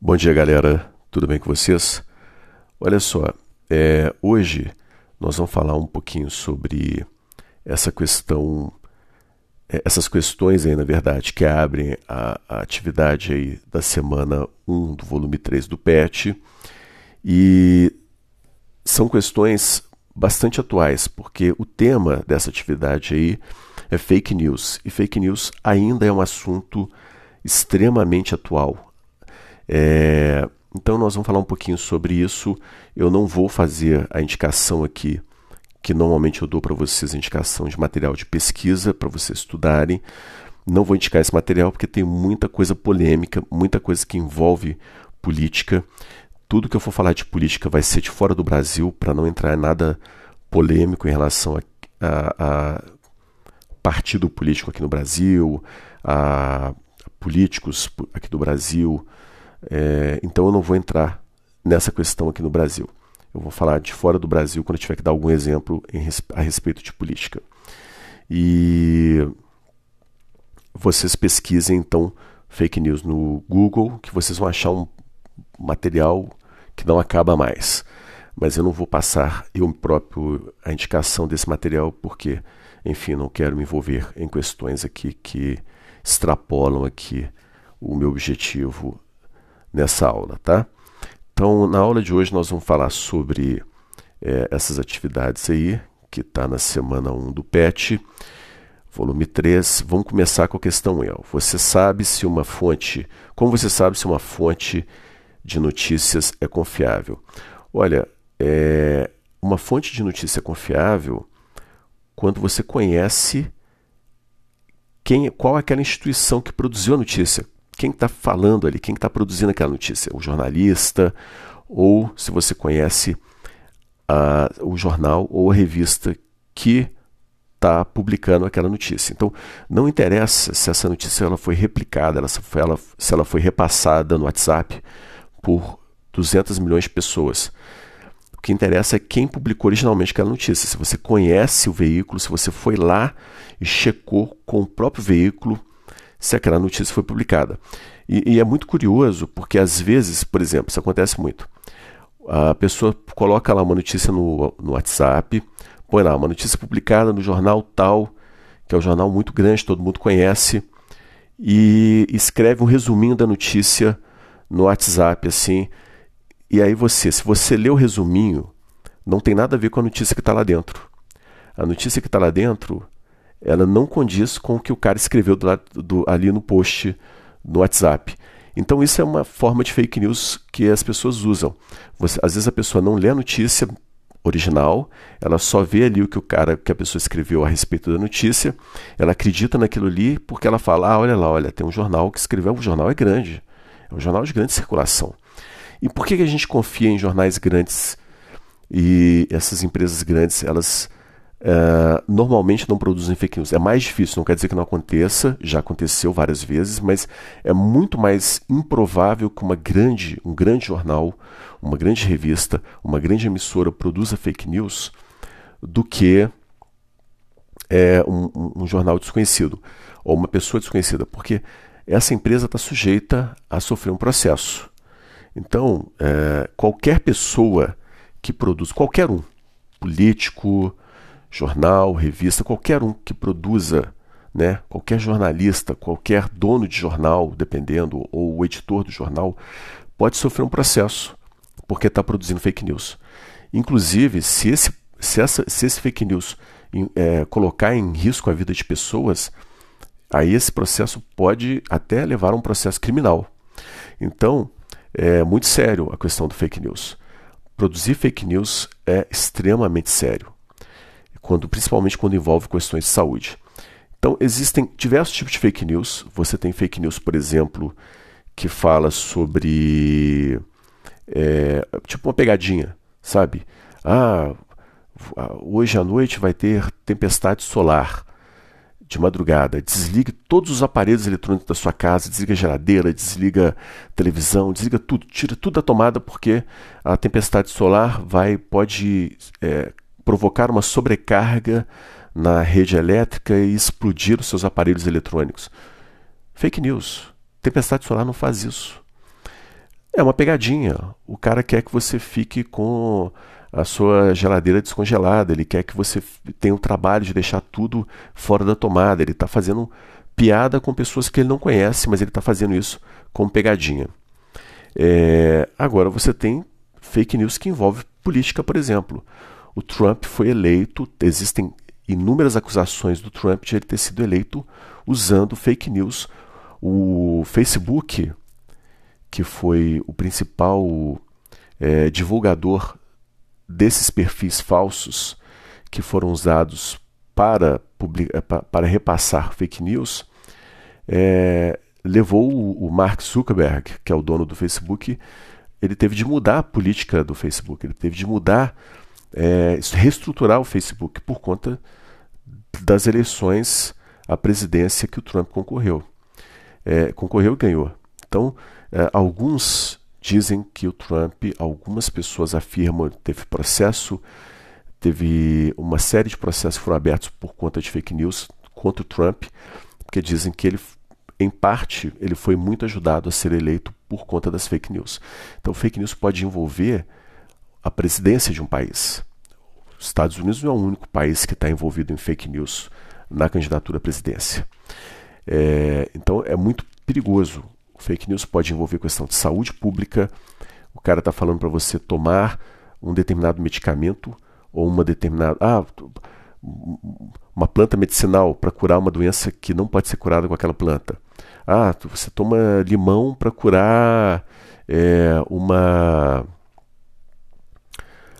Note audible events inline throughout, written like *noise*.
Bom dia, galera. Tudo bem com vocês? Olha só, é, hoje nós vamos falar um pouquinho sobre essa questão, é, essas questões aí, na verdade, que abrem a, a atividade aí da semana 1 do volume 3 do PET. E são questões bastante atuais, porque o tema dessa atividade aí é fake news. E fake news ainda é um assunto extremamente atual. É, então nós vamos falar um pouquinho sobre isso. Eu não vou fazer a indicação aqui, que normalmente eu dou para vocês a indicação de material de pesquisa para vocês estudarem. Não vou indicar esse material porque tem muita coisa polêmica, muita coisa que envolve política. Tudo que eu for falar de política vai ser de fora do Brasil, para não entrar nada polêmico em relação a, a, a partido político aqui no Brasil, a políticos aqui do Brasil. É, então eu não vou entrar nessa questão aqui no Brasil. Eu vou falar de fora do Brasil quando eu tiver que dar algum exemplo em, a respeito de política. E vocês pesquisem então fake news no Google, que vocês vão achar um material que não acaba mais. Mas eu não vou passar eu próprio a indicação desse material porque, enfim, não quero me envolver em questões aqui que extrapolam aqui o meu objetivo nessa aula, tá? Então, na aula de hoje nós vamos falar sobre é, essas atividades aí, que está na semana 1 do PET, volume 3. Vamos começar com a questão eu. Você sabe se uma fonte, como você sabe se uma fonte de notícias é confiável? Olha, é, uma fonte de notícia é confiável quando você conhece quem, qual é aquela instituição que produziu a notícia, quem está falando ali, quem está produzindo aquela notícia, o jornalista, ou se você conhece o jornal ou a revista que está publicando aquela notícia. Então, não interessa se essa notícia ela foi replicada, ela, se, ela, se ela foi repassada no WhatsApp por 200 milhões de pessoas. O que interessa é quem publicou originalmente aquela notícia. Se você conhece o veículo, se você foi lá e checou com o próprio veículo se aquela notícia foi publicada. E, e, é muito curioso, porque às vezes, por exemplo, isso acontece muito. A pessoa coloca lá uma notícia no, no WhatsApp, põe lá uma notícia publicada no jornal tal, que é um jornal muito grande, todo mundo conhece, e escreve um resuminho da notícia no WhatsApp, assim. E aí você, se você lê o resuminho, não tem nada a ver com a notícia que está lá dentro. A notícia que está lá dentro ela não condiz com o que o cara escreveu do, do, ali no post no WhatsApp. Então isso é uma forma de fake news que as pessoas usam. Você, às vezes a pessoa não lê a notícia original, ela só vê ali o que o cara, que a pessoa escreveu a respeito da notícia, ela acredita naquilo ali porque ela fala, ah, olha lá, olha, tem um jornal que escreveu, o jornal é grande, é um jornal de grande circulação. E por que, que a gente confia em jornais grandes e essas empresas grandes, elas Uh, normalmente não produzem fake news. É mais difícil, não quer dizer que não aconteça, já aconteceu várias vezes, mas é muito mais improvável que uma grande, um grande jornal, uma grande revista, uma grande emissora produza fake news do que é, um, um, jornal desconhecido ou uma pessoa desconhecida, porque essa empresa está sujeita a sofrer um processo. Então, é, qualquer pessoa que produz, qualquer um, político, jornal, revista, qualquer um que produza, né, qualquer jornalista, qualquer dono de jornal, dependendo, ou o editor do jornal, pode sofrer um processo porque está produzindo fake news. Inclusive, se esse, se essa, se esse fake news é, colocar em risco a vida de pessoas, aí esse processo pode até levar a um processo criminal. Então, é muito sério a questão do fake news. Produzir fake news é extremamente sério quando, principalmente quando envolve questões de saúde. Então, existem diversos tipos de fake news. Você tem fake news, por exemplo, que fala sobre. É, tipo uma pegadinha, sabe? Ah, hoje à noite vai ter tempestade solar de madrugada. Desligue todos os aparelhos eletrônicos da sua casa, desliga a geladeira, desliga a televisão, desliga tudo, tira tudo da tomada porque a tempestade solar vai pode é, provocar uma sobrecarga na rede elétrica e explodir os seus aparelhos eletrônicos. Fake news. Tempestade solar não faz isso. É uma pegadinha. O cara quer que você fique com a sua geladeira descongelada, ele quer que você tenha o trabalho de deixar tudo fora da tomada. Ele está fazendo piada com pessoas que ele não conhece, mas ele está fazendo isso com pegadinha. É, agora você tem fake news que envolve política, por exemplo. O Trump foi eleito, existem inúmeras acusações do Trump de ele ter sido eleito usando fake news. O Facebook, que foi o principal é, divulgador desses perfis falsos que foram usados para, é, para repassar fake news, é, levou o Mark Zuckerberg, que é o dono do Facebook, ele teve de mudar a política do Facebook, ele teve de mudar, é, reestruturar o Facebook por conta das eleições à presidência que o Trump concorreu. É, concorreu e ganhou. Então, é, alguns dizem que o Trump, algumas pessoas afirmam, teve processo, teve uma série de processos foram abertos por conta de fake news contra o Trump, porque dizem que ele em parte, ele foi muito ajudado a ser eleito por conta das fake news. Então, fake news pode envolver a presidência de um país. Os Estados Unidos não é o único país que está envolvido em fake news na candidatura à presidência. É, então, é muito perigoso. O fake news pode envolver questão de saúde pública. O cara está falando para você tomar um determinado medicamento ou uma determinada. Ah, uma planta medicinal para curar uma doença que não pode ser curada com aquela planta. Ah, você toma limão para curar é, uma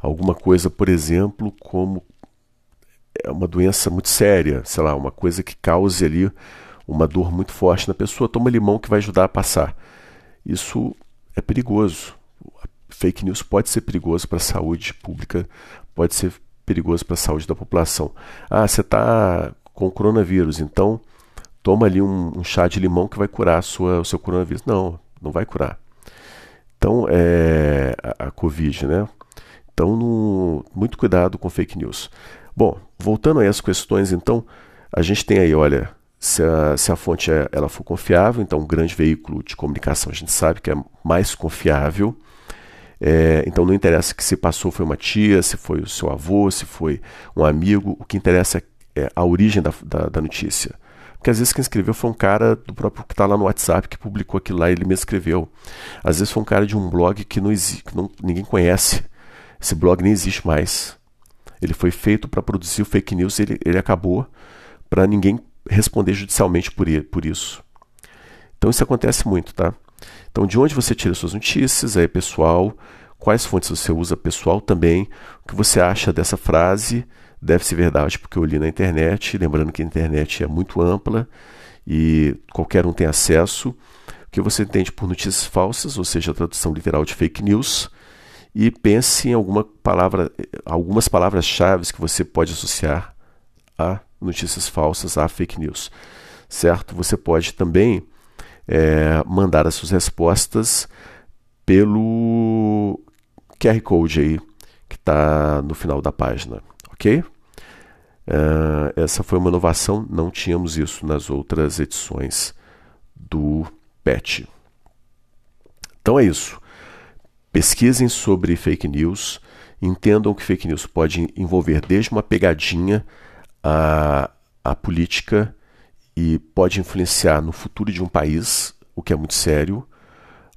alguma coisa, por exemplo, como é uma doença muito séria, sei lá, uma coisa que cause ali uma dor muito forte na pessoa, toma limão que vai ajudar a passar. Isso é perigoso. Fake news pode ser perigoso para a saúde pública, pode ser perigoso para a saúde da população. Ah, você está com coronavírus, então toma ali um, um, chá de limão que vai curar sua, o seu coronavírus. Não, não vai curar. Então, é a, a Covid, né? Então, no, muito cuidado com fake news. Bom, voltando aí às questões, então, a gente tem aí, olha, se a, se a fonte é, ela for confiável, então um grande veículo de comunicação a gente sabe que é mais confiável. É, então não interessa que se passou foi uma tia, se foi o seu avô, se foi um amigo, o que interessa é, a origem da, da, da, notícia. Porque às vezes quem escreveu foi um cara do próprio que está lá no WhatsApp que publicou aquilo lá e ele me escreveu. Às vezes foi um cara de um blog que, não, que não, ninguém conhece. Esse blog nem existe mais. Ele foi feito para produzir o fake news e ele, ele acabou para ninguém responder judicialmente por, por isso. Então isso acontece muito, tá? Então, de onde você tira suas notícias, é pessoal, quais fontes você usa pessoal também, o que você acha dessa frase, deve ser verdade porque eu li na internet, lembrando que a internet é muito ampla e qualquer um tem acesso. O que você entende por notícias falsas, ou seja, a tradução literal de fake news, e pense em alguma palavra, algumas palavras-chave que você pode associar a notícias falsas, a fake news. Certo? Você pode também é, mandar as suas respostas pelo QR Code aí que está no final da página, ok? Uh, essa foi uma inovação, não tínhamos isso nas outras edições do PET. Então é isso. Pesquisem sobre fake news, entendam que fake news pode envolver desde uma pegadinha a, a política e pode influenciar no futuro de um país, o que é muito sério.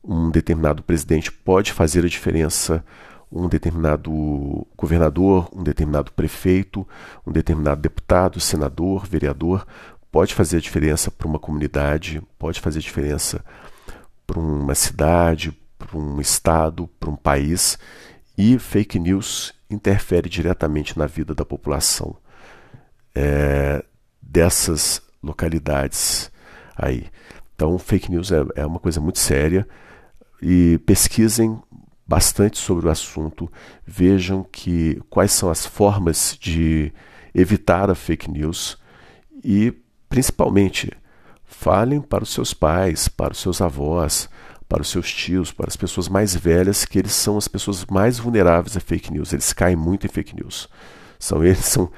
Um determinado presidente pode fazer a diferença, um determinado governador, um determinado prefeito, um determinado deputado, senador, vereador, pode fazer a diferença para uma comunidade, pode fazer a diferença para uma cidade, para um estado, para um país. E fake news interfere diretamente na vida da população. É, dessas localidades aí. Então, fake news é, é uma coisa muito séria e pesquisem bastante sobre o assunto, vejam que quais são as formas de evitar a fake news e principalmente falem para os seus pais, para os seus avós, para os seus tios, para as pessoas mais velhas, que eles são as pessoas mais vulneráveis a fake news. Eles caem muito em fake news. São eles *laughs* são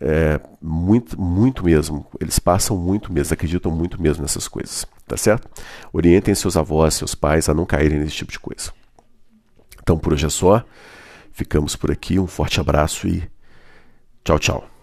É, muito, muito mesmo. Eles passam muito mesmo, acreditam muito mesmo nessas coisas, tá certo? Orientem seus avós, seus pais a não caírem nesse tipo de coisa. Então por hoje é só. Ficamos por aqui. Um forte abraço e tchau, tchau.